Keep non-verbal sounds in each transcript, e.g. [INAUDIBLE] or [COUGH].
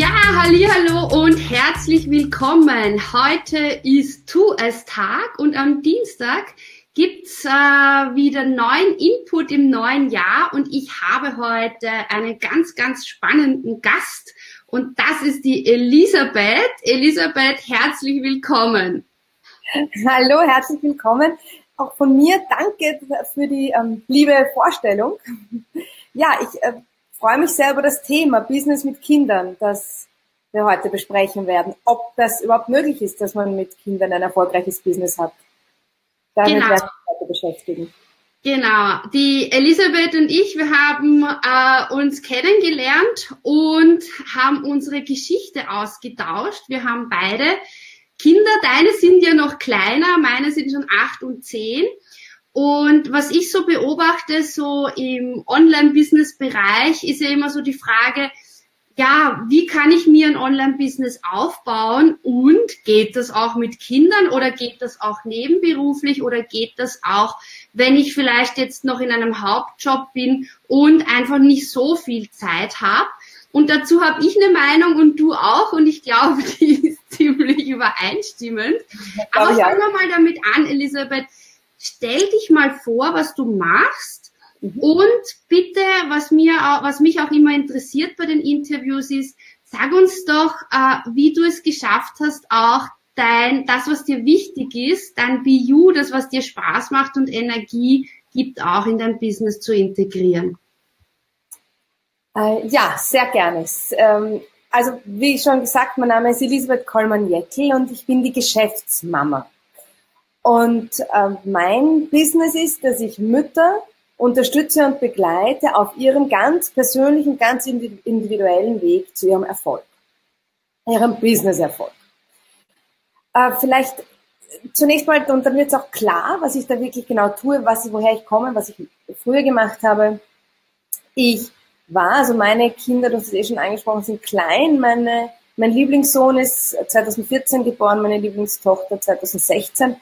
Ja, hallo und herzlich willkommen. Heute ist Tu es Tag und am Dienstag gibt's äh, wieder neuen Input im neuen Jahr und ich habe heute einen ganz, ganz spannenden Gast und das ist die Elisabeth. Elisabeth, herzlich willkommen. Hallo, herzlich willkommen. Auch von mir danke für die ähm, liebe Vorstellung. Ja, ich äh, freue mich sehr über das Thema Business mit Kindern, das wir heute besprechen werden. Ob das überhaupt möglich ist, dass man mit Kindern ein erfolgreiches Business hat. Damit genau. werden wir heute beschäftigen. Genau, die Elisabeth und ich, wir haben äh, uns kennengelernt und haben unsere Geschichte ausgetauscht. Wir haben beide Kinder, deine sind ja noch kleiner, meine sind schon acht und zehn. Und was ich so beobachte, so im Online-Business-Bereich, ist ja immer so die Frage, ja, wie kann ich mir ein Online-Business aufbauen und geht das auch mit Kindern oder geht das auch nebenberuflich oder geht das auch, wenn ich vielleicht jetzt noch in einem Hauptjob bin und einfach nicht so viel Zeit habe? Und dazu habe ich eine Meinung und du auch und ich glaube, [LAUGHS] die ist ziemlich übereinstimmend. Aber fangen wir mal damit an, Elisabeth stell dich mal vor, was du machst. Mhm. Und bitte, was mir, was mich auch immer interessiert bei den Interviews ist, sag uns doch, äh, wie du es geschafft hast, auch dein, das, was dir wichtig ist, dein BU, das, was dir Spaß macht und Energie gibt, auch in dein Business zu integrieren. Äh, ja, sehr gerne. Ähm, also, wie schon gesagt, mein Name ist Elisabeth Kollmann-Jeckel und ich bin die Geschäftsmama. Und äh, mein Business ist, dass ich Mütter unterstütze und begleite auf ihrem ganz persönlichen, ganz individuellen Weg zu ihrem Erfolg, ihrem Business-Erfolg. Äh, vielleicht zunächst mal, und dann wird es auch klar, was ich da wirklich genau tue, was, woher ich komme, was ich früher gemacht habe. Ich war, also meine Kinder, du hast es eh schon angesprochen, sind klein. Meine, mein Lieblingssohn ist 2014 geboren, meine Lieblingstochter 2016.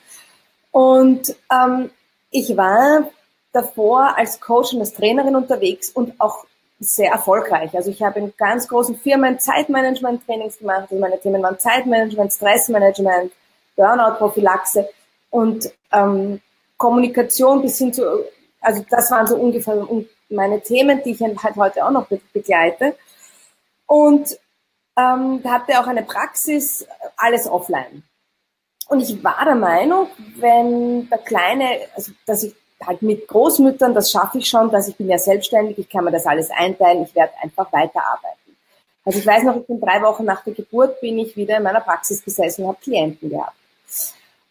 Und ähm, ich war davor als Coach und als Trainerin unterwegs und auch sehr erfolgreich. Also ich habe in ganz großen Firmen Zeitmanagement-Trainings gemacht. Also meine Themen waren Zeitmanagement, Stressmanagement, Burnout-Prophylaxe und ähm, Kommunikation bis hin zu, also das waren so ungefähr meine Themen, die ich halt heute auch noch begleite. Und ähm, hatte auch eine Praxis, alles offline. Und ich war der Meinung, wenn der Kleine, also dass ich halt mit Großmüttern, das schaffe ich schon, dass ich bin ja selbstständig, ich kann mir das alles einteilen, ich werde einfach weiterarbeiten. Also ich weiß noch, ich bin drei Wochen nach der Geburt, bin ich wieder in meiner Praxis gesessen und habe Klienten gehabt.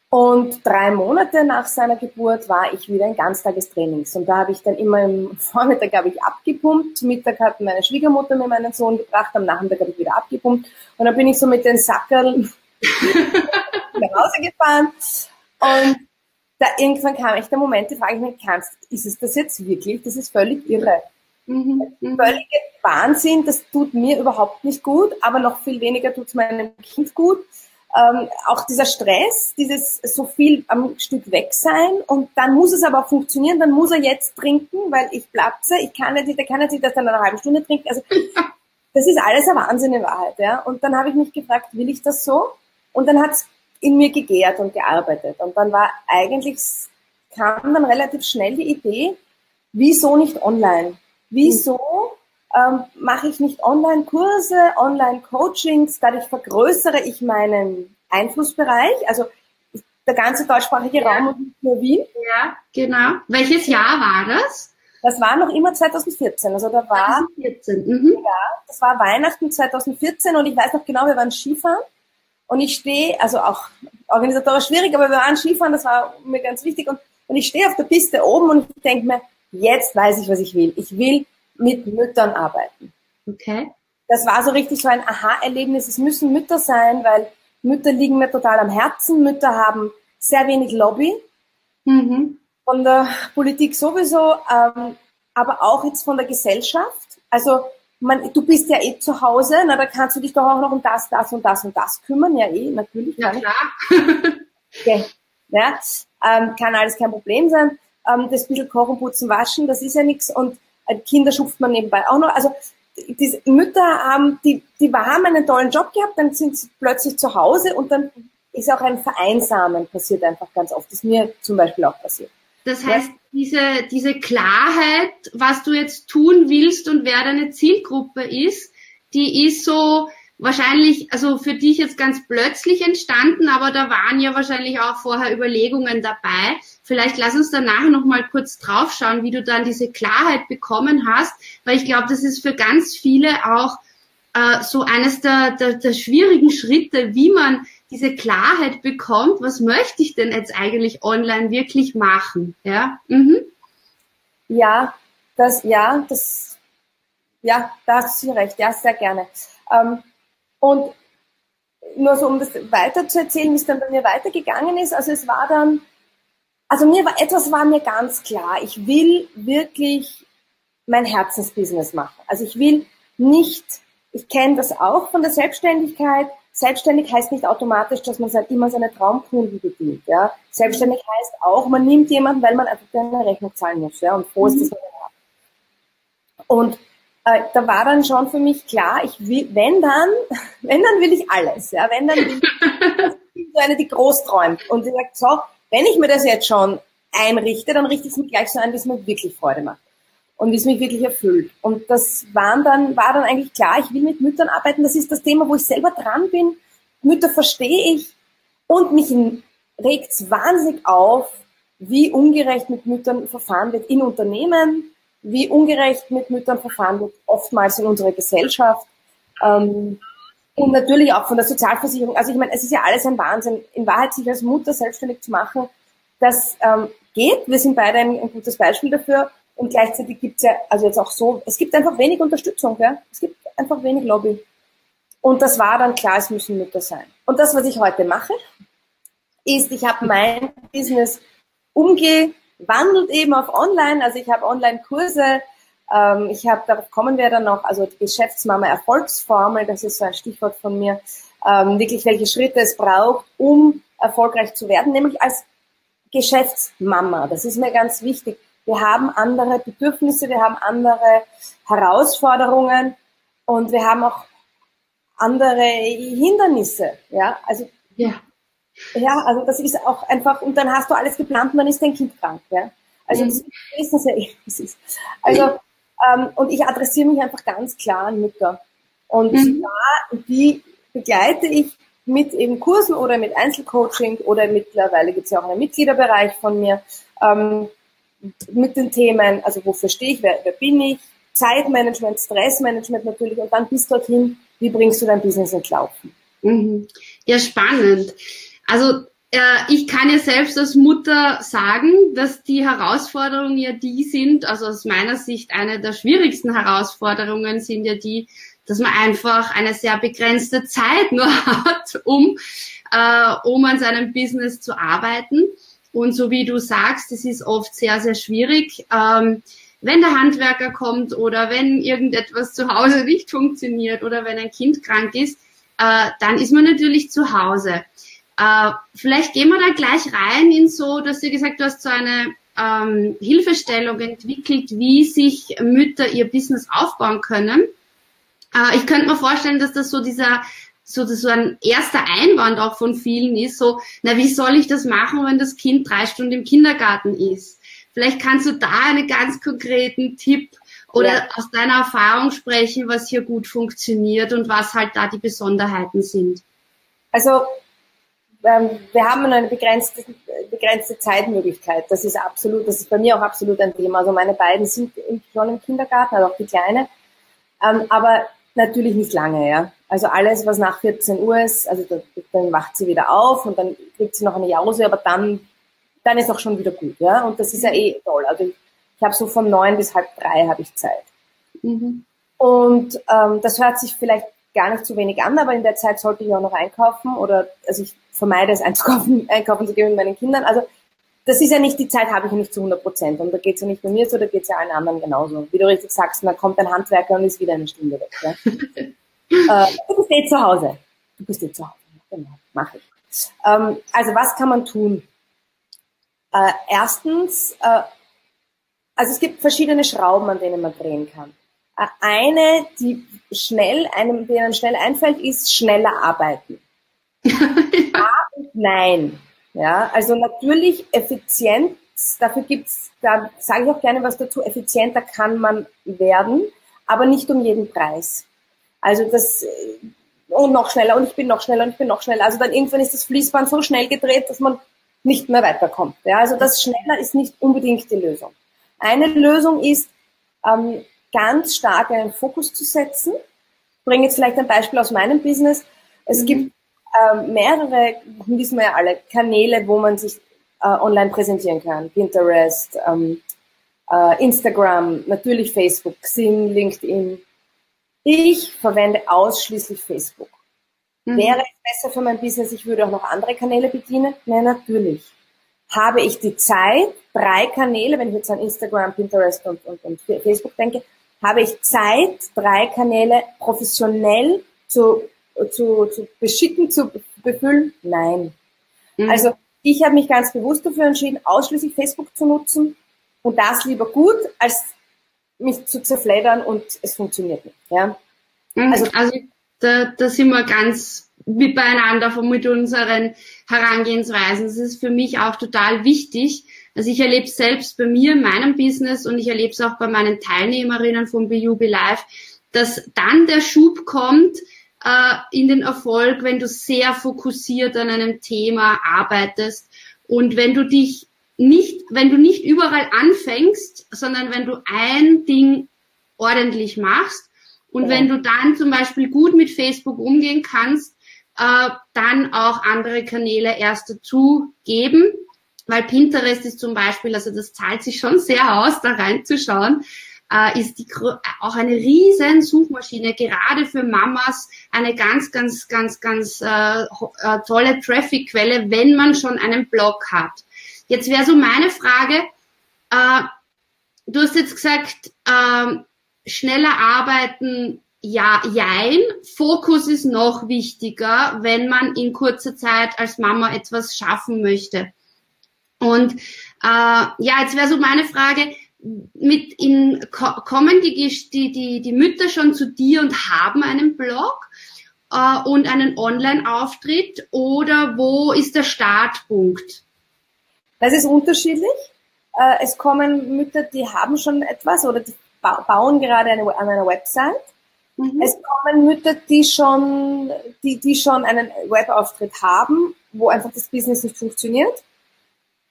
Und drei Monate nach seiner Geburt war ich wieder in Ganztagestrainings. Und da habe ich dann immer im [LAUGHS] Vormittag habe ich abgepumpt, Mittag hat meine Schwiegermutter mir meinen Sohn gebracht, am Nachmittag habe ich wieder abgepumpt. Und dann bin ich so mit den Sackerl [LAUGHS] nach Hause gefahren und da irgendwann kam echt der Moment, die frage ich mich, kannst, ist es das jetzt wirklich? Das ist völlig irre. Mhm, mhm. Völlige Wahnsinn, das tut mir überhaupt nicht gut, aber noch viel weniger tut es meinem Kind gut. Ähm, auch dieser Stress, dieses so viel am Stück weg sein und dann muss es aber auch funktionieren, dann muss er jetzt trinken, weil ich platze, ich kann nicht, der kann nicht das dann in einer halben Stunde trinken. Also [LAUGHS] das ist alles ein Wahnsinn in Wahrheit. Ja? Und dann habe ich mich gefragt, will ich das so? Und dann hat es in mir gegärt und gearbeitet. Und dann war eigentlich, kam dann relativ schnell die Idee, wieso nicht online? Wieso ähm, mache ich nicht Online-Kurse, Online-Coachings? Dadurch vergrößere ich meinen Einflussbereich. Also der ganze deutschsprachige ja. Raum und nicht nur Wien. Ja, genau. Welches Jahr war das? Das war noch immer 2014. Also da war 2014. Mhm. Ja, das war Weihnachten 2014 und ich weiß noch genau, wir waren Skifahren und ich stehe, also auch organisatorisch schwierig, aber wir waren Skifahren, das war mir ganz wichtig. Und, und ich stehe auf der Piste oben und ich denke mir, jetzt weiß ich, was ich will. Ich will mit Müttern arbeiten. Okay. Das war so richtig so ein Aha-Erlebnis. Es müssen Mütter sein, weil Mütter liegen mir total am Herzen. Mütter haben sehr wenig Lobby. Mhm. Von der Politik sowieso, ähm, aber auch jetzt von der Gesellschaft. Also man, du bist ja eh zu Hause, na, da kannst du dich doch auch noch um das, das und das und das kümmern. Ja, eh, natürlich. Ja, klar. okay. ja, ähm, kann alles kein Problem sein. Ähm, das bisschen Kochen, Putzen, Waschen, das ist ja nichts. Und äh, Kinder schupft man nebenbei auch noch. Also die Mütter haben, die, die haben einen tollen Job gehabt, dann sind sie plötzlich zu Hause und dann ist auch ein Vereinsamen passiert einfach ganz oft. Das ist mir zum Beispiel auch passiert. Das heißt, ja. diese, diese Klarheit, was du jetzt tun willst und wer deine Zielgruppe ist, die ist so wahrscheinlich, also für dich jetzt ganz plötzlich entstanden, aber da waren ja wahrscheinlich auch vorher Überlegungen dabei. Vielleicht lass uns dann nachher noch mal kurz draufschauen, wie du dann diese Klarheit bekommen hast, weil ich glaube, das ist für ganz viele auch äh, so eines der, der, der schwierigen Schritte, wie man diese Klarheit bekommt, was möchte ich denn jetzt eigentlich online wirklich machen? Ja, mhm. ja das, ja, das, ja, da hast du recht, ja, sehr gerne. Ähm, und nur so, um das weiter zu erzählen, wie es dann bei mir weitergegangen ist, also es war dann, also mir war, etwas war mir ganz klar, ich will wirklich mein Herzensbusiness machen. Also ich will nicht, ich kenne das auch von der Selbstständigkeit, Selbstständig heißt nicht automatisch, dass man immer seine Traumkunden bedient. Ja? Selbstständig heißt auch, man nimmt jemanden, weil man einfach eine Rechnung zahlen muss. Ja? Und froh ist, den hat. Und äh, da war dann schon für mich klar, ich will, wenn dann, [LAUGHS] wenn dann will ich alles. Ja? Wenn dann will ich [LAUGHS] so eine, die groß träumt. Und die sagt, so, wenn ich mir das jetzt schon einrichte, dann richte ich es mir gleich so ein, wie es mir wirklich Freude macht und es mich wirklich erfüllt. Und das waren dann, war dann eigentlich klar, ich will mit Müttern arbeiten. Das ist das Thema, wo ich selber dran bin. Mütter verstehe ich und mich regt es wahnsinnig auf, wie ungerecht mit Müttern verfahren wird in Unternehmen, wie ungerecht mit Müttern verfahren wird, oftmals in unserer Gesellschaft. Ähm, und natürlich auch von der Sozialversicherung. Also ich meine, es ist ja alles ein Wahnsinn. In Wahrheit sich als Mutter selbstständig zu machen, das ähm, geht. Wir sind beide ein, ein gutes Beispiel dafür. Und gleichzeitig gibt's ja, also jetzt auch so, es gibt einfach wenig Unterstützung, ja? es gibt einfach wenig Lobby. Und das war dann klar, es müssen Mütter sein. Und das, was ich heute mache, ist, ich habe mein Business umgewandelt eben auf Online. Also ich habe Online-Kurse, ähm, ich habe, darauf kommen wir dann noch, also Geschäftsmama Erfolgsformel, das ist so ein Stichwort von mir, ähm, wirklich welche Schritte es braucht, um erfolgreich zu werden, nämlich als Geschäftsmama. Das ist mir ganz wichtig. Wir haben andere Bedürfnisse, wir haben andere Herausforderungen und wir haben auch andere Hindernisse. Ja, also ja. Ja, also das ist auch einfach, und dann hast du alles geplant und dann ist dein Kind krank. Ja? Also mhm. das wissen ja eh, [LAUGHS] was ist. Also, ähm, und ich adressiere mich einfach ganz klar an Mütter. Und mhm. da, die begleite ich mit eben Kursen oder mit Einzelcoaching oder mittlerweile gibt es ja auch einen Mitgliederbereich von mir. Ähm, mit den Themen, also wofür stehe ich, wer, wer bin ich, Zeitmanagement, Stressmanagement natürlich und dann bis dorthin, wie bringst du dein Business ins Laufen? Mhm. Ja, spannend. Also äh, ich kann ja selbst als Mutter sagen, dass die Herausforderungen ja die sind, also aus meiner Sicht eine der schwierigsten Herausforderungen sind ja die, dass man einfach eine sehr begrenzte Zeit nur [LAUGHS] hat, um, äh, um an seinem Business zu arbeiten. Und so wie du sagst, es ist oft sehr, sehr schwierig. Ähm, wenn der Handwerker kommt oder wenn irgendetwas zu Hause [LAUGHS] nicht funktioniert oder wenn ein Kind krank ist, äh, dann ist man natürlich zu Hause. Äh, vielleicht gehen wir da gleich rein in so, dass du gesagt, du hast so eine ähm, Hilfestellung entwickelt, wie sich Mütter ihr Business aufbauen können. Äh, ich könnte mir vorstellen, dass das so dieser so, so ein erster Einwand auch von vielen ist, so, na, wie soll ich das machen, wenn das Kind drei Stunden im Kindergarten ist? Vielleicht kannst du da einen ganz konkreten Tipp oder ja. aus deiner Erfahrung sprechen, was hier gut funktioniert und was halt da die Besonderheiten sind. Also ähm, wir haben eine begrenzte, begrenzte Zeitmöglichkeit. Das ist absolut, das ist bei mir auch absolut ein Thema. Also meine beiden sind schon im Kindergarten, also auch die Kleine. Ähm, aber natürlich nicht lange, ja. Also alles, was nach 14 Uhr ist, also dann wacht sie wieder auf und dann kriegt sie noch eine Jause, aber dann, dann ist auch schon wieder gut, ja. Und das ist ja eh toll. Also ich, ich habe so von neun bis halb drei habe ich Zeit. Mhm. Und ähm, das hört sich vielleicht gar nicht zu wenig an, aber in der Zeit sollte ich auch noch einkaufen oder also ich vermeide es [LAUGHS] einzukaufen, einkaufen zu gehen mit meinen Kindern. Also das ist ja nicht, die Zeit habe ich nicht zu 100 Prozent. Und da geht es ja nicht bei mir so, da geht es ja allen anderen genauso. Wie du richtig sagst, dann kommt ein Handwerker und ist wieder eine Stunde weg. Ja? [LAUGHS] äh, du bist eh zu Hause. Du bist eh zu Hause. Genau, mache ich. Ähm, also was kann man tun? Äh, erstens, äh, also es gibt verschiedene Schrauben, an denen man drehen kann. Äh, eine, die schnell, einem, denen schnell einfällt, ist schneller arbeiten. [LAUGHS] ja und nein. Ja, also natürlich effizient, dafür gibt's, da sage ich auch gerne was dazu, effizienter kann man werden, aber nicht um jeden Preis. Also das, äh, und noch schneller und ich bin noch schneller und ich bin noch schneller. Also dann irgendwann ist das Fließband so schnell gedreht, dass man nicht mehr weiterkommt. Ja, also das schneller ist nicht unbedingt die Lösung. Eine Lösung ist, ähm, ganz stark einen Fokus zu setzen. Ich bringe jetzt vielleicht ein Beispiel aus meinem Business. Es mhm. gibt ähm, mehrere, wissen wir ja alle, Kanäle, wo man sich äh, online präsentieren kann. Pinterest, ähm, äh, Instagram, natürlich Facebook, Xing, LinkedIn. Ich verwende ausschließlich Facebook. Mhm. Wäre es besser für mein Business, ich würde auch noch andere Kanäle bedienen? Nein, natürlich. Habe ich die Zeit, drei Kanäle, wenn ich jetzt an Instagram, Pinterest und, und, und Facebook denke, habe ich Zeit, drei Kanäle professionell zu zu, zu beschicken, zu befüllen? Nein. Mhm. Also ich habe mich ganz bewusst dafür entschieden, ausschließlich Facebook zu nutzen und das lieber gut, als mich zu zerfleddern und es funktioniert nicht. Ja? Mhm. Also, also da, da sind wir ganz mit beieinander mit unseren Herangehensweisen. Das ist für mich auch total wichtig. Also ich erlebe es selbst bei mir in meinem Business und ich erlebe es auch bei meinen Teilnehmerinnen von BUB Live, dass dann der Schub kommt, äh, in den Erfolg, wenn du sehr fokussiert an einem Thema arbeitest und wenn du dich nicht, wenn du nicht überall anfängst, sondern wenn du ein Ding ordentlich machst und ja. wenn du dann zum Beispiel gut mit Facebook umgehen kannst, äh, dann auch andere Kanäle erst dazu geben. Weil Pinterest ist zum Beispiel, also das zahlt sich schon sehr aus, da reinzuschauen äh, ist die, auch eine riesen Suchmaschine, gerade für Mamas eine ganz, ganz, ganz, ganz äh, äh, tolle Traffic-Quelle, wenn man schon einen Blog hat. Jetzt wäre so meine Frage, äh, du hast jetzt gesagt, äh, schneller arbeiten, ja, jein. Fokus ist noch wichtiger, wenn man in kurzer Zeit als Mama etwas schaffen möchte. Und äh, ja, jetzt wäre so meine Frage, mit in, kommen die, die, die, Mütter schon zu dir und haben einen Blog äh, und einen Online-Auftritt oder wo ist der Startpunkt? Das ist unterschiedlich. Äh, es kommen Mütter, die haben schon etwas oder die bauen gerade eine, an einer Website. Mhm. Es kommen Mütter, die schon, die, die schon einen Webauftritt haben, wo einfach das Business nicht funktioniert.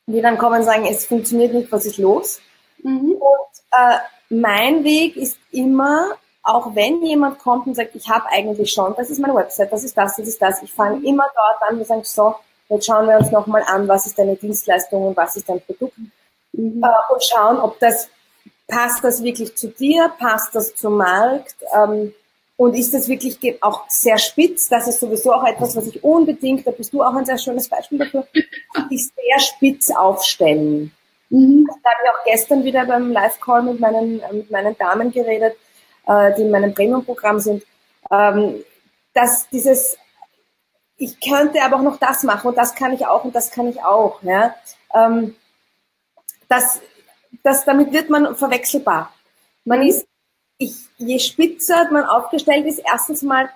Die dann kommen und sagen, es funktioniert nicht, was ist los? Mhm. Und äh, mein Weg ist immer, auch wenn jemand kommt und sagt, ich habe eigentlich schon, das ist meine Website, das ist das, das ist das, ich fange mhm. immer dort an und sage, so, jetzt schauen wir uns nochmal an, was ist deine Dienstleistung und was ist dein Produkt mhm. äh, und schauen, ob das, passt das wirklich zu dir, passt das zum Markt ähm, und ist das wirklich auch sehr spitz, das ist sowieso auch etwas, was ich unbedingt, da bist du auch ein sehr schönes Beispiel dafür, ich sehr spitz aufstellen. Mhm. Da habe ich auch gestern wieder beim Live-Call mit meinen, mit meinen Damen geredet, äh, die in meinem Premium-Programm sind, ähm, dass dieses, ich könnte aber auch noch das machen und das kann ich auch und das kann ich auch. Ja? Ähm, das, das, damit wird man verwechselbar. Man ist, ich, je spitzer man aufgestellt ist, erstens mal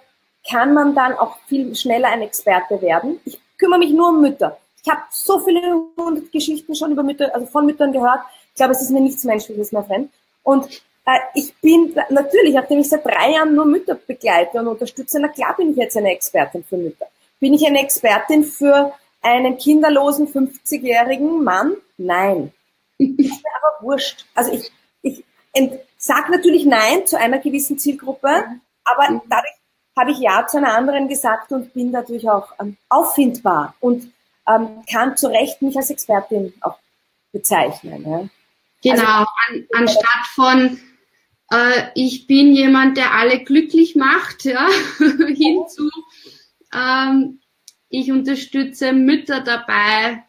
kann man dann auch viel schneller ein Experte werden. Ich kümmere mich nur um Mütter. Ich habe so viele hundert Geschichten schon über Mütter, also von Müttern gehört. Ich glaube, es ist mir nichts Menschliches mehr fremd. Und äh, ich bin natürlich, nachdem ich seit drei Jahren nur Mütter begleite und unterstütze, na klar bin ich jetzt eine Expertin für Mütter. Bin ich eine Expertin für einen kinderlosen 50-jährigen Mann? Nein. ist mir aber wurscht. Also ich, ich sage natürlich Nein zu einer gewissen Zielgruppe, aber dadurch habe ich Ja zu einer anderen gesagt und bin dadurch auch ähm, auffindbar. Und ähm, kann zu Recht mich als Expertin auch bezeichnen. Ja. Genau, also, an, anstatt von äh, ich bin jemand, der alle glücklich macht, ja, [LAUGHS] hinzu. Ähm, ich unterstütze Mütter dabei,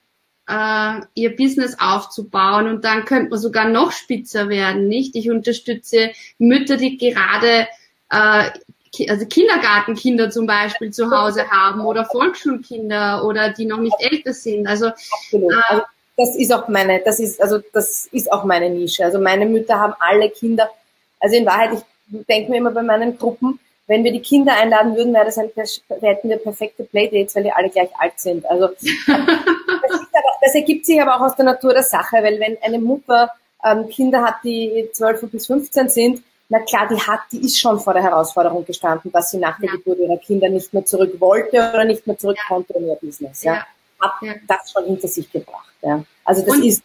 äh, ihr Business aufzubauen und dann könnte man sogar noch spitzer werden, nicht? Ich unterstütze Mütter, die gerade äh, also Kindergartenkinder zum Beispiel zu Hause haben oder Volksschulkinder oder die noch nicht älter sind. Also. Äh, also das ist auch meine, das ist also das ist auch meine Nische. Also meine Mütter haben alle Kinder. Also in Wahrheit, ich denke mir immer bei meinen Gruppen, wenn wir die Kinder einladen würden, wäre das ein, hätten wir perfekte Playdates, weil die alle gleich alt sind. Also [LAUGHS] das, aber, das ergibt sich aber auch aus der Natur der Sache, weil wenn eine Mutter ähm, Kinder hat, die 12 bis 15 sind, na klar, die hat, die ist schon vor der Herausforderung gestanden, dass sie nach der ja. Geburt ihrer Kinder nicht mehr zurück wollte oder nicht mehr zurück konnte in ihr Business. Ja. ja. Hat ja. das schon hinter sich gebracht. Ja. Also das und, ist.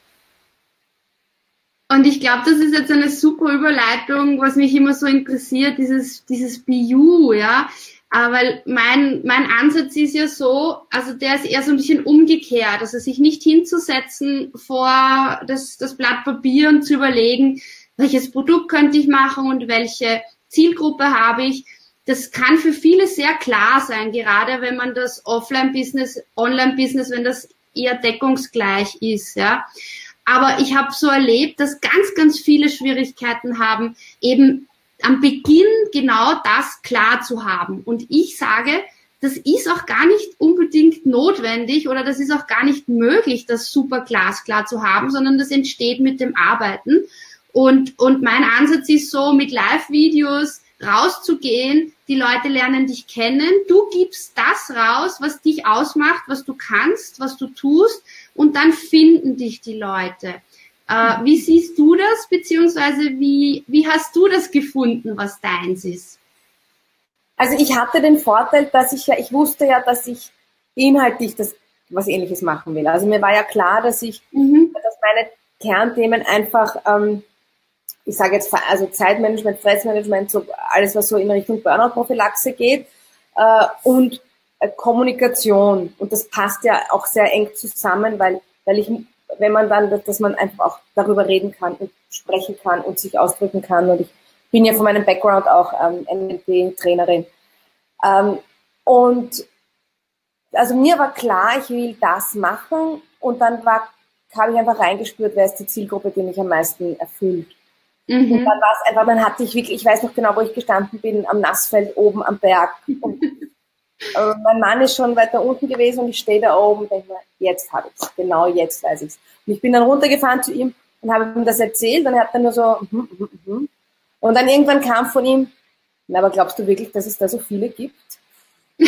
Und ich glaube, das ist jetzt eine super Überleitung, was mich immer so interessiert, dieses, dieses BU, ja. Weil mein, mein Ansatz ist ja so, also der ist eher so ein bisschen umgekehrt, also sich nicht hinzusetzen vor das, das Blatt Papier und zu überlegen, welches Produkt könnte ich machen und welche Zielgruppe habe ich. Das kann für viele sehr klar sein, gerade wenn man das Offline-Business, Online-Business, wenn das eher deckungsgleich ist, ja. Aber ich habe so erlebt, dass ganz, ganz viele Schwierigkeiten haben, eben am Beginn genau das klar zu haben. Und ich sage, das ist auch gar nicht unbedingt notwendig oder das ist auch gar nicht möglich, das super glasklar zu haben, sondern das entsteht mit dem Arbeiten. Und, und mein Ansatz ist so, mit Live-Videos rauszugehen, die Leute lernen dich kennen, du gibst das raus, was dich ausmacht, was du kannst, was du tust und dann finden dich die Leute. Äh, wie siehst du das, beziehungsweise wie, wie hast du das gefunden, was deins ist? Also ich hatte den Vorteil, dass ich ja, ich wusste ja, dass ich inhaltlich das was ähnliches machen will. Also mir war ja klar, dass ich, mhm. dass meine Kernthemen einfach ähm, ich sage jetzt, also Zeitmanagement, Stressmanagement, so alles, was so in Richtung Burnout-Prophylaxe geht äh, und Kommunikation. Und das passt ja auch sehr eng zusammen, weil, weil ich, wenn man dann, dass man einfach auch darüber reden kann und sprechen kann und sich ausdrücken kann. Und ich bin ja von meinem Background auch ähm, NLP-Trainerin. Ähm, und also mir war klar, ich will das machen und dann war, habe ich einfach reingespürt, wer ist die Zielgruppe, die mich am meisten erfüllt. Mhm. Und dann war es einfach, dann hatte ich wirklich, ich weiß noch genau, wo ich gestanden bin, am Nassfeld oben am Berg. Und, äh, mein Mann ist schon weiter unten gewesen und ich stehe da oben und denke mir, jetzt habe ich es, genau jetzt weiß ich es. Und ich bin dann runtergefahren zu ihm und habe ihm das erzählt und er hat dann nur so, mm, mm, mm. und dann irgendwann kam von ihm, na, aber glaubst du wirklich, dass es da so viele gibt? [LAUGHS]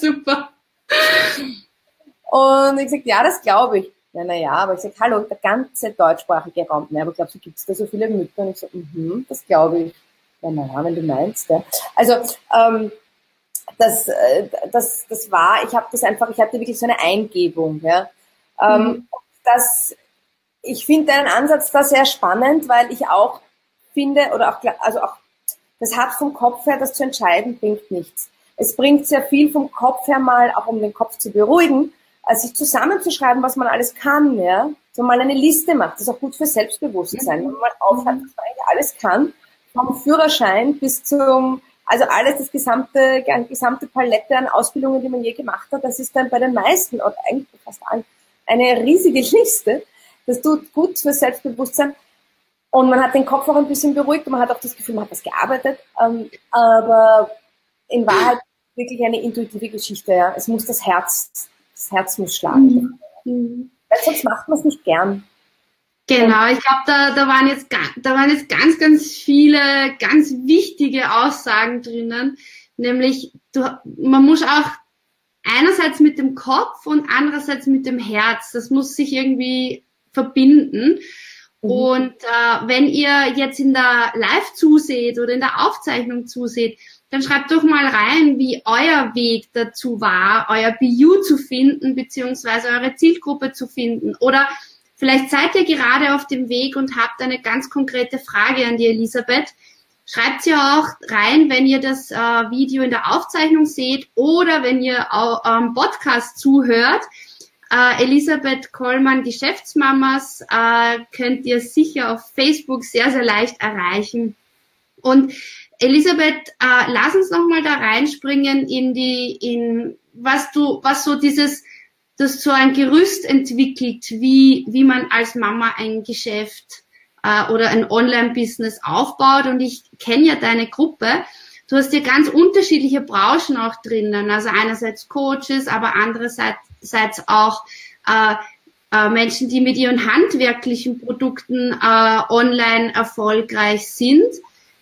Super. Und ich gesagt, ja, das glaube ich. Ja, naja, aber ich sage, hallo, der ganze deutschsprachige Raum. Ja, aber glaubst du, gibt es da so viele Mütter? Und ich so, mhm, das glaube ich. Ja, naja, wenn du meinst. Ja. Also, ähm, das, äh, das, das war, ich habe das einfach, ich hatte wirklich so eine Eingebung. Ja. Ähm, mhm. das, ich finde deinen Ansatz da sehr spannend, weil ich auch finde, oder auch, also auch, das hat vom Kopf her, das zu entscheiden, bringt nichts. Es bringt sehr viel vom Kopf her mal, auch um den Kopf zu beruhigen, also sich zusammenzuschreiben, was man alles kann, ja, so mal eine Liste macht, das ist auch gut für Selbstbewusstsein, wenn man mal aufhört, was man eigentlich alles kann, vom Führerschein bis zum, also alles, das gesamte, gesamte Palette an Ausbildungen, die man je gemacht hat, das ist dann bei den meisten oder eigentlich fast allen eine riesige [LAUGHS] Liste. Das tut gut für Selbstbewusstsein. Und man hat den Kopf auch ein bisschen beruhigt und man hat auch das Gefühl, man hat was gearbeitet. Ähm, aber in Wahrheit wirklich eine intuitive Geschichte. Ja. Es muss das Herz das Herz muss schlagen. Mhm. Weil sonst macht man es nicht gern. Genau, ich glaube, da, da, waren jetzt, da waren jetzt ganz, ganz viele ganz wichtige Aussagen drinnen. Nämlich, du, man muss auch einerseits mit dem Kopf und andererseits mit dem Herz, das muss sich irgendwie verbinden. Mhm. Und äh, wenn ihr jetzt in der Live zuseht oder in der Aufzeichnung zuseht, dann schreibt doch mal rein, wie euer Weg dazu war, euer BU zu finden, beziehungsweise eure Zielgruppe zu finden. Oder vielleicht seid ihr gerade auf dem Weg und habt eine ganz konkrete Frage an die Elisabeth. Schreibt sie auch rein, wenn ihr das äh, Video in der Aufzeichnung seht oder wenn ihr am Podcast zuhört. äh, Elisabeth Kollmann, Geschäftsmamas, äh, könnt ihr sicher auf Facebook sehr, sehr leicht erreichen. Und Elisabeth, äh, lass uns noch mal da reinspringen in die, in was du, was so dieses, das so ein Gerüst entwickelt, wie, wie man als Mama ein Geschäft äh, oder ein Online-Business aufbaut. Und ich kenne ja deine Gruppe. Du hast ja ganz unterschiedliche Branchen auch drinnen. Also einerseits Coaches, aber andererseits auch äh, äh, Menschen, die mit ihren handwerklichen Produkten äh, online erfolgreich sind.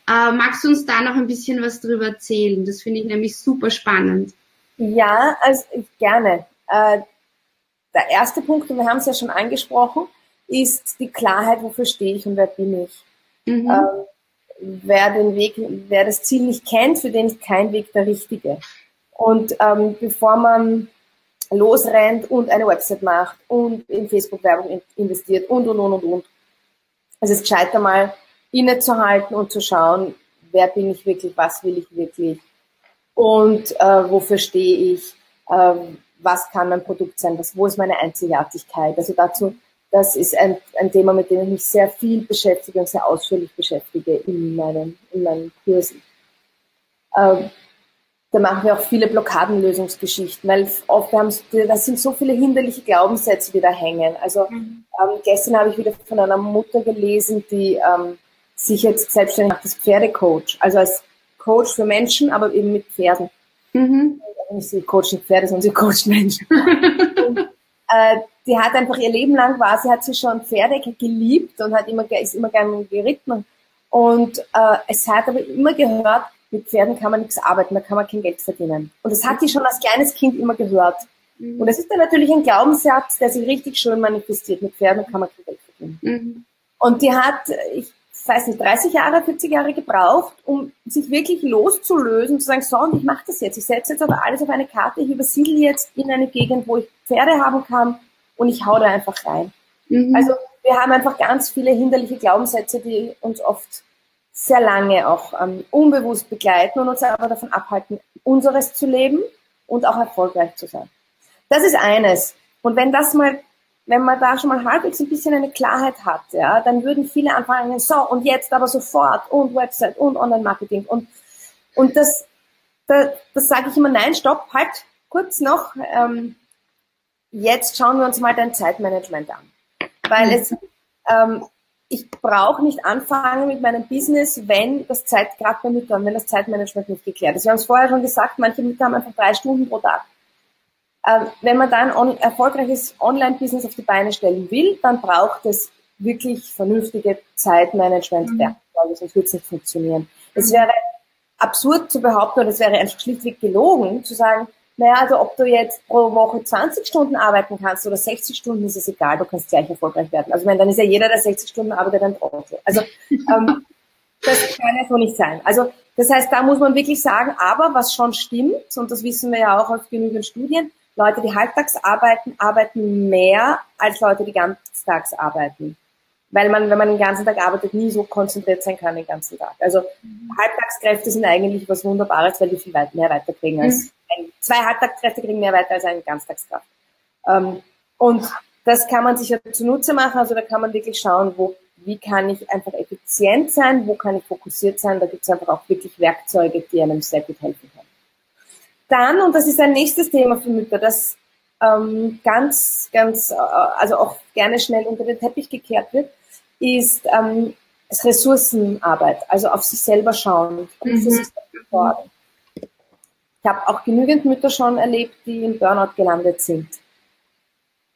Äh, magst du uns da noch ein bisschen was drüber erzählen? Das finde ich nämlich super spannend. Ja, also gerne. Äh, der erste Punkt, und wir haben es ja schon angesprochen, ist die Klarheit, wofür stehe ich und wer bin ich. Mhm. Ähm, wer den Weg, wer das Ziel nicht kennt, für den ist kein Weg der richtige. Und ähm, bevor man losrennt und eine Website macht und in Facebook-Werbung investiert und, und, und, und, und, es ist gescheiter mal innezuhalten und zu schauen, wer bin ich wirklich, was will ich wirklich und äh, wofür stehe ich, äh, was kann mein Produkt sein, was, wo ist meine Einzigartigkeit. Also dazu das ist ein, ein Thema, mit dem ich mich sehr viel beschäftige und sehr ausführlich beschäftige in meinen, in meinen Kursen. Ähm, da machen wir auch viele Blockadenlösungsgeschichten, weil oft haben, das sind so viele hinderliche Glaubenssätze, die da hängen. Also mhm. ähm, gestern habe ich wieder von einer Mutter gelesen, die ähm, sich jetzt selbstständig macht als Pferdecoach, also als Coach für Menschen, aber eben mit Pferden. Mhm. Nicht sie coacht nicht Pferde, sondern sie coacht Menschen. und, [LAUGHS] äh, die hat einfach ihr Leben lang war, sie hat sie schon Pferde geliebt und hat immer, ist immer gerne geritten. Und äh, es hat aber immer gehört, mit Pferden kann man nichts arbeiten, da kann man kein Geld verdienen. Und das hat sie schon als kleines Kind immer gehört. Mhm. Und das ist dann natürlich ein Glaubenssatz, der sich richtig schön manifestiert. Mit Pferden kann man kein Geld verdienen. Mhm. Und die hat, ich weiß nicht, 30 Jahre, 40 Jahre gebraucht, um sich wirklich loszulösen, zu sagen, so, und ich mache das jetzt. Ich setze jetzt aber alles auf eine Karte, ich übersiedle jetzt in eine Gegend, wo ich Pferde haben kann und ich hau da einfach rein. Mhm. Also wir haben einfach ganz viele hinderliche Glaubenssätze, die uns oft sehr lange auch ähm, unbewusst begleiten und uns aber davon abhalten, unseres zu leben und auch erfolgreich zu sein. Das ist eines. Und wenn das mal, wenn man da schon mal halbwegs ein bisschen eine Klarheit hat, ja, dann würden viele anfangen, so und jetzt aber sofort und Website und Online-Marketing und und das, da, das sage ich immer, nein, stopp, halt, kurz noch. Ähm, jetzt schauen wir uns mal dein Zeitmanagement an. Weil mhm. es, ähm, ich brauche nicht anfangen mit meinem Business, wenn das Zeit, gerade bei Müttern, wenn das Zeitmanagement nicht geklärt ist. Wir haben es vorher schon gesagt, manche Mütter haben einfach drei Stunden pro Tag. Ähm, wenn man da ein erfolgreiches Online-Business auf die Beine stellen will, dann braucht es wirklich vernünftige Zeitmanagement-Werkzeuge, mhm. sonst wird es nicht funktionieren. Es wäre absurd zu behaupten, oder es wäre einfach schlichtweg gelogen, zu sagen, naja, also ob du jetzt pro Woche 20 Stunden arbeiten kannst oder 60 Stunden, ist es egal, du kannst gleich erfolgreich werden. Also wenn dann ist ja jeder, der 60 Stunden arbeitet, ein Trottel. Also [LAUGHS] ähm, das kann ja so nicht sein. Also das heißt, da muss man wirklich sagen, aber was schon stimmt, und das wissen wir ja auch aus genügend Studien, Leute, die halbtags arbeiten, arbeiten mehr als Leute, die ganztags arbeiten weil man, wenn man den ganzen Tag arbeitet, nie so konzentriert sein kann den ganzen Tag. Also mhm. Halbtagskräfte sind eigentlich was Wunderbares, weil die viel weit mehr weiterkriegen als mhm. ein, zwei Halbtagskräfte kriegen mehr weiter als eine Ganztagskraft. Ähm, und das kann man sich ja zunutze machen. Also da kann man wirklich schauen, wo, wie kann ich einfach effizient sein, wo kann ich fokussiert sein. Da gibt es einfach auch wirklich Werkzeuge, die einem sehr gut helfen können. Dann, und das ist ein nächstes Thema für Mütter, das ähm, ganz, ganz, äh, also auch gerne schnell unter den Teppich gekehrt wird, ist ähm, Ressourcenarbeit, also auf sich selber schauen. Mhm. Ich habe auch genügend Mütter schon erlebt, die im Burnout gelandet sind.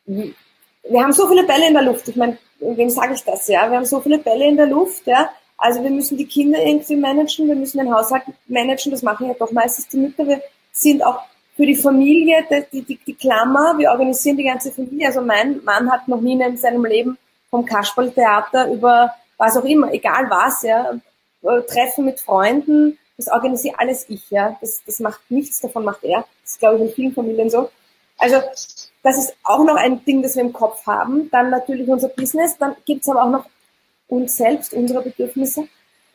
Wir haben so viele Bälle in der Luft. Ich meine, wem sage ich das? Ja, wir haben so viele Bälle in der Luft. Ja, also wir müssen die Kinder irgendwie managen, wir müssen den Haushalt managen. Das machen ja doch meistens die Mütter. Wir sind auch für die Familie die, die, die Klammer. Wir organisieren die ganze Familie. Also mein Mann hat noch nie in seinem Leben vom Kasperltheater über was auch immer, egal was, ja, äh, Treffen mit Freunden, das organisiere alles ich, ja. Das, das macht nichts davon, macht er. Das ist, glaube ich, in vielen Familien so. Also, das ist auch noch ein Ding, das wir im Kopf haben. Dann natürlich unser Business, dann gibt's aber auch noch uns selbst, unsere Bedürfnisse.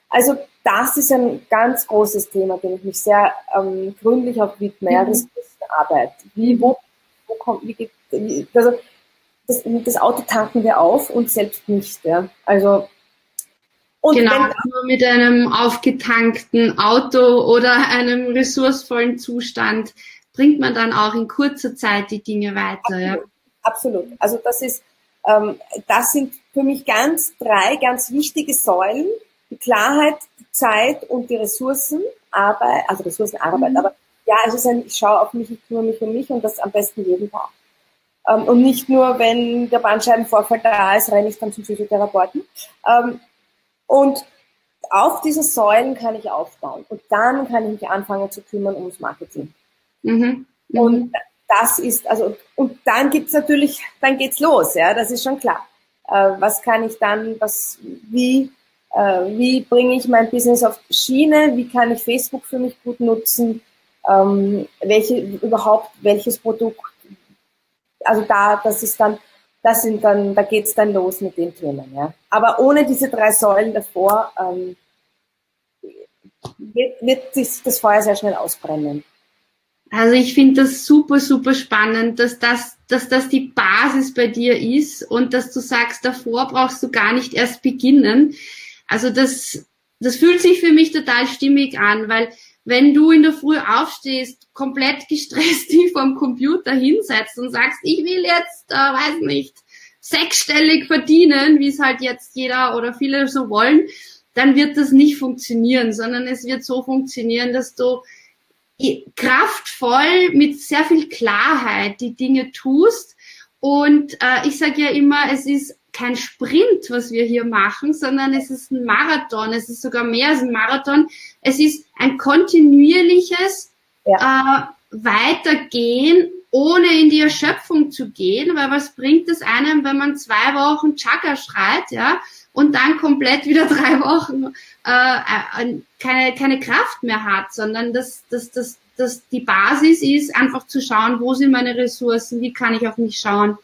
Also das ist ein ganz großes Thema, dem ich mich sehr ähm, gründlich auch widme, ja, mhm. Ressourcenarbeit. Wie, wo, wo kommt, wie also das, das Auto tanken wir auf und selbst nicht. Ja. Also und genau, wenn, nur mit einem aufgetankten Auto oder einem ressourcevollen Zustand bringt man dann auch in kurzer Zeit die Dinge weiter. Absolut. Ja. absolut. Also das ist, ähm, das sind für mich ganz drei ganz wichtige Säulen: die Klarheit, die Zeit und die Ressourcen, Arbeit, also Ressourcenarbeit. Mhm. Aber ja, es ist ein, ich schaue auf mich, ich kümmere mich um mich und das am besten jeden Tag. Ähm, und nicht nur, wenn der Bandscheibenvorfall da ist, renne ich dann zum Physiotherapeuten. Ähm, und auf diese Säulen kann ich aufbauen. Und dann kann ich mich anfangen zu kümmern ums Marketing. Mhm. Mhm. Und das ist, also, und dann gibt's natürlich, dann geht's los, ja, das ist schon klar. Äh, was kann ich dann, was, wie, äh, wie bringe ich mein Business auf Schiene? Wie kann ich Facebook für mich gut nutzen? Ähm, welche, überhaupt, welches Produkt? Also da, das ist dann, das sind dann, da geht's dann los mit den Themen. Ja. Aber ohne diese drei Säulen davor ähm, wird, wird sich das Feuer sehr schnell ausbrennen. Also ich finde das super, super spannend, dass das, dass das die Basis bei dir ist und dass du sagst, davor brauchst du gar nicht erst beginnen. Also das, das fühlt sich für mich total stimmig an, weil wenn du in der Früh aufstehst, komplett gestresst [LAUGHS] dich vom Computer hinsetzt und sagst, ich will jetzt, äh, weiß nicht, sechsstellig verdienen, wie es halt jetzt jeder oder viele so wollen, dann wird das nicht funktionieren, sondern es wird so funktionieren, dass du kraftvoll mit sehr viel Klarheit die Dinge tust. Und äh, ich sage ja immer, es ist kein Sprint, was wir hier machen, sondern es ist ein Marathon. Es ist sogar mehr als ein Marathon. Es ist ein kontinuierliches ja. äh, Weitergehen, ohne in die Erschöpfung zu gehen, weil was bringt es einem, wenn man zwei Wochen Chaka schreit, ja, und dann komplett wieder [LAUGHS] drei Wochen äh, äh, keine, keine Kraft mehr hat, sondern dass, dass, dass, dass die Basis ist, einfach zu schauen, wo sind meine Ressourcen, wie kann ich auf mich schauen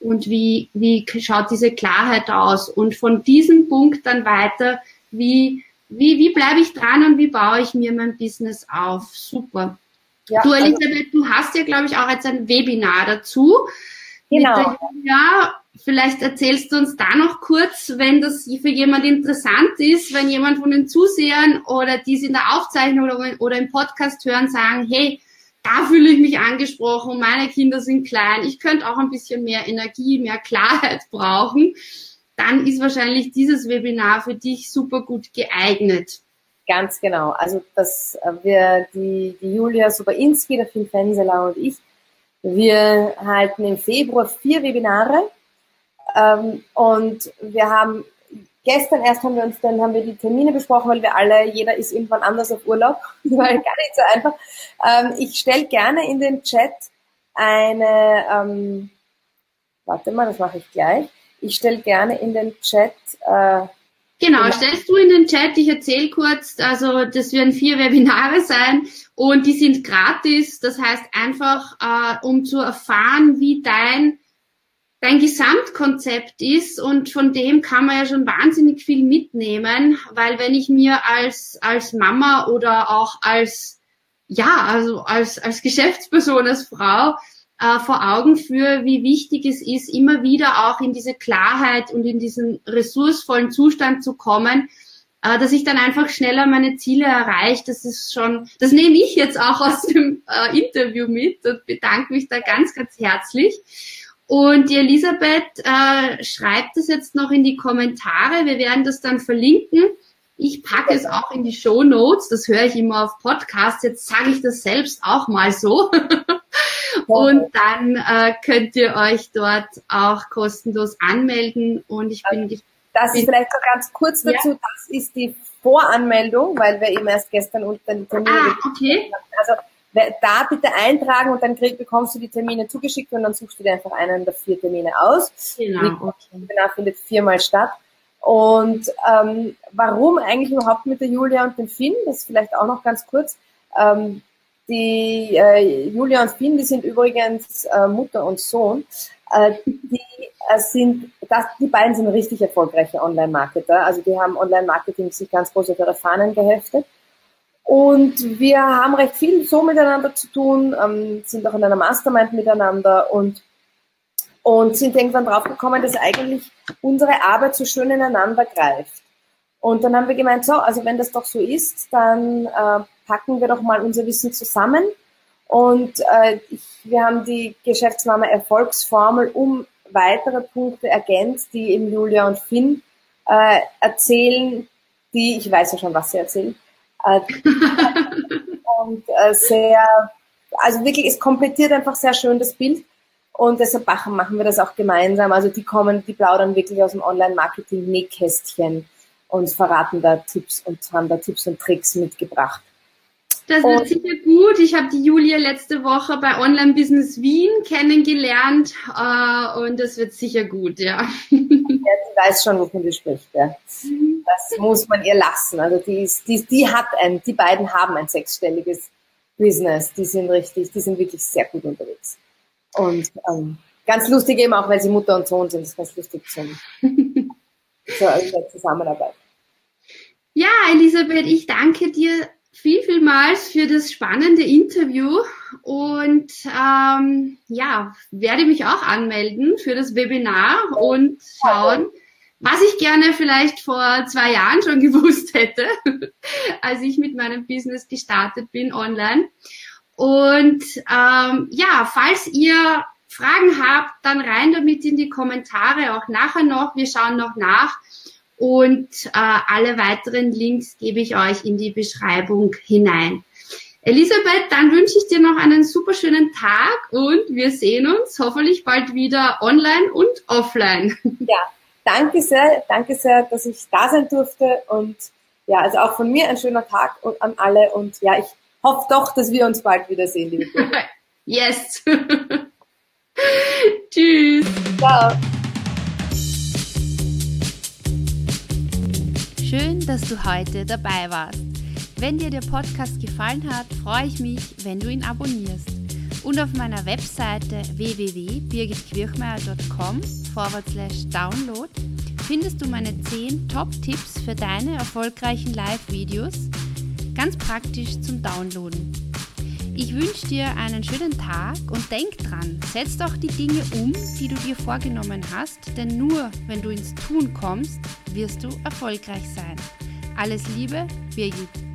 und wie, wie schaut diese Klarheit aus. Und von diesem Punkt dann weiter, wie, wie, wie bleibe ich dran und wie baue ich mir mein Business auf. Super. Ja, du, also Elisabeth, also, du hast ja, glaube ich, auch jetzt ein Webinar dazu. Genau. Ja, vielleicht erzählst du uns da noch kurz, wenn das für jemand interessant ist, wenn jemand von den Zusehern oder die es in der Aufzeichnung oder, oder im Podcast hören, sagen, hey, da fühle ich mich angesprochen, meine Kinder sind klein, ich könnte auch ein bisschen mehr Energie, mehr Klarheit [LAUGHS] brauchen, dann ist wahrscheinlich dieses Webinar für dich super gut geeignet. Ganz genau. Also dass wir die, die Julia Soberinski, der Phil Fenseler und ich, wir halten im Februar vier Webinare ähm, und wir haben gestern erst haben wir uns dann haben wir die Termine besprochen, weil wir alle, jeder ist irgendwann anders auf Urlaub. [LAUGHS] Das war gar nicht so einfach. Ähm, ich stelle gerne in den Chat eine, ähm, warte mal, das mache ich gleich. Ich stelle gerne in den Chat äh, Genau, stellst du in den Chat, ich erzähle kurz, also das werden vier Webinare sein und die sind gratis. Das heißt einfach, äh, um zu erfahren, wie dein dein Gesamtkonzept ist und von dem kann man ja schon wahnsinnig viel mitnehmen, weil wenn ich mir als, als Mama oder auch als, ja, also als, als Geschäftsperson, als Frau äh, vor Augen führe, wie wichtig es ist, immer wieder auch in diese Klarheit und in diesen ressourcevollen Zustand zu kommen, äh, dass ich dann einfach schneller meine Ziele erreiche. Das ist schon, das nehme ich jetzt auch aus dem äh, Interview mit und bedanke mich da ganz, ganz herzlich. Und die Elisabeth äh, schreibt es jetzt noch in die Kommentare. Wir werden das dann verlinken. Ich packe es auch in die Show Notes. Das höre ich immer auf Podcasts. Jetzt sage ich das selbst auch mal so. [LAUGHS] und dann äh, könnt ihr euch dort auch kostenlos anmelden. Und ich bin Das ist vielleicht noch ganz kurz dazu. Ja. Das ist die Voranmeldung, weil wir eben erst gestern unter den Termin ah, okay. Also da bitte eintragen und dann krieg, bekommst du die Termine zugeschickt und dann suchst du dir einfach einen der vier Termine aus. Genau. Die okay. findet viermal statt. Und ähm, warum eigentlich überhaupt mit der Julia und dem Finn? Das ist vielleicht auch noch ganz kurz. Ähm, die äh, Julia und Finn, die sind übrigens äh, Mutter und Sohn. Äh, die äh, sind, das, die beiden sind richtig erfolgreiche Online-Marketer. Also die haben Online-Marketing sich ganz groß auf ihre Fahnen geheftet. Und wir haben recht viel so miteinander zu tun, ähm, sind auch in einer Mastermind miteinander und und sind irgendwann draufgekommen, dass eigentlich unsere Arbeit so schön ineinander greift. Und dann haben wir gemeint, so, also wenn das doch so ist, dann äh, packen wir doch mal unser Wissen zusammen. Und äh, ich, wir haben die Geschäftsmama Erfolgsformel um weitere Punkte ergänzt, die eben Julia und Finn äh, erzählen, die, ich weiß ja schon, was sie erzählen, äh, und äh, sehr, also wirklich, es komplettiert einfach sehr schön das Bild. Und deshalb machen wir das auch gemeinsam. Also die kommen, die plaudern wirklich aus dem Online-Marketing-Nähkästchen und verraten da Tipps und haben da Tipps und Tricks mitgebracht. Das wird und, sicher gut. Ich habe die Julia letzte Woche bei Online Business Wien kennengelernt äh, und das wird sicher gut, ja. [LAUGHS] Die weiß schon, wovon sie spricht. Ja. Das muss man ihr lassen. Also die, ist, die, die hat ein, die beiden haben ein sechsstelliges Business. Die sind richtig, die sind wirklich sehr gut unterwegs. Und ähm, ganz lustig eben auch, weil sie Mutter und Sohn sind. Das ist ganz lustig zum, [LAUGHS] zur, zur Zusammenarbeit. Ja, Elisabeth, ich danke dir viel, vielmals für das spannende Interview und ähm, ja, werde mich auch anmelden für das Webinar und schauen, was ich gerne vielleicht vor zwei Jahren schon [LAUGHS] gewusst hätte, als ich mit meinem Business gestartet bin online. Und ähm, ja, falls ihr Fragen habt, dann rein damit in die Kommentare, auch nachher noch. Wir schauen noch nach. Und äh, alle weiteren Links gebe ich euch in die Beschreibung hinein. Elisabeth, dann wünsche ich dir noch einen super schönen Tag und wir sehen uns hoffentlich bald wieder online und offline. Ja, danke sehr, danke sehr, dass ich da sein durfte und ja, also auch von mir ein schöner Tag an alle und ja, ich hoffe doch, dass wir uns bald wiedersehen, liebe [LAUGHS] Yes. [LAUGHS] Tschüss. Ciao. Schön, dass du heute dabei warst. Wenn dir der Podcast gefallen hat, freue ich mich, wenn du ihn abonnierst. Und auf meiner Webseite www.birgitquirchmeier.com download findest du meine 10 Top-Tipps für deine erfolgreichen Live-Videos, ganz praktisch zum Downloaden. Ich wünsche dir einen schönen Tag und denk dran, setz doch die Dinge um, die du dir vorgenommen hast, denn nur wenn du ins Tun kommst, wirst du erfolgreich sein. Alles Liebe, Birgit.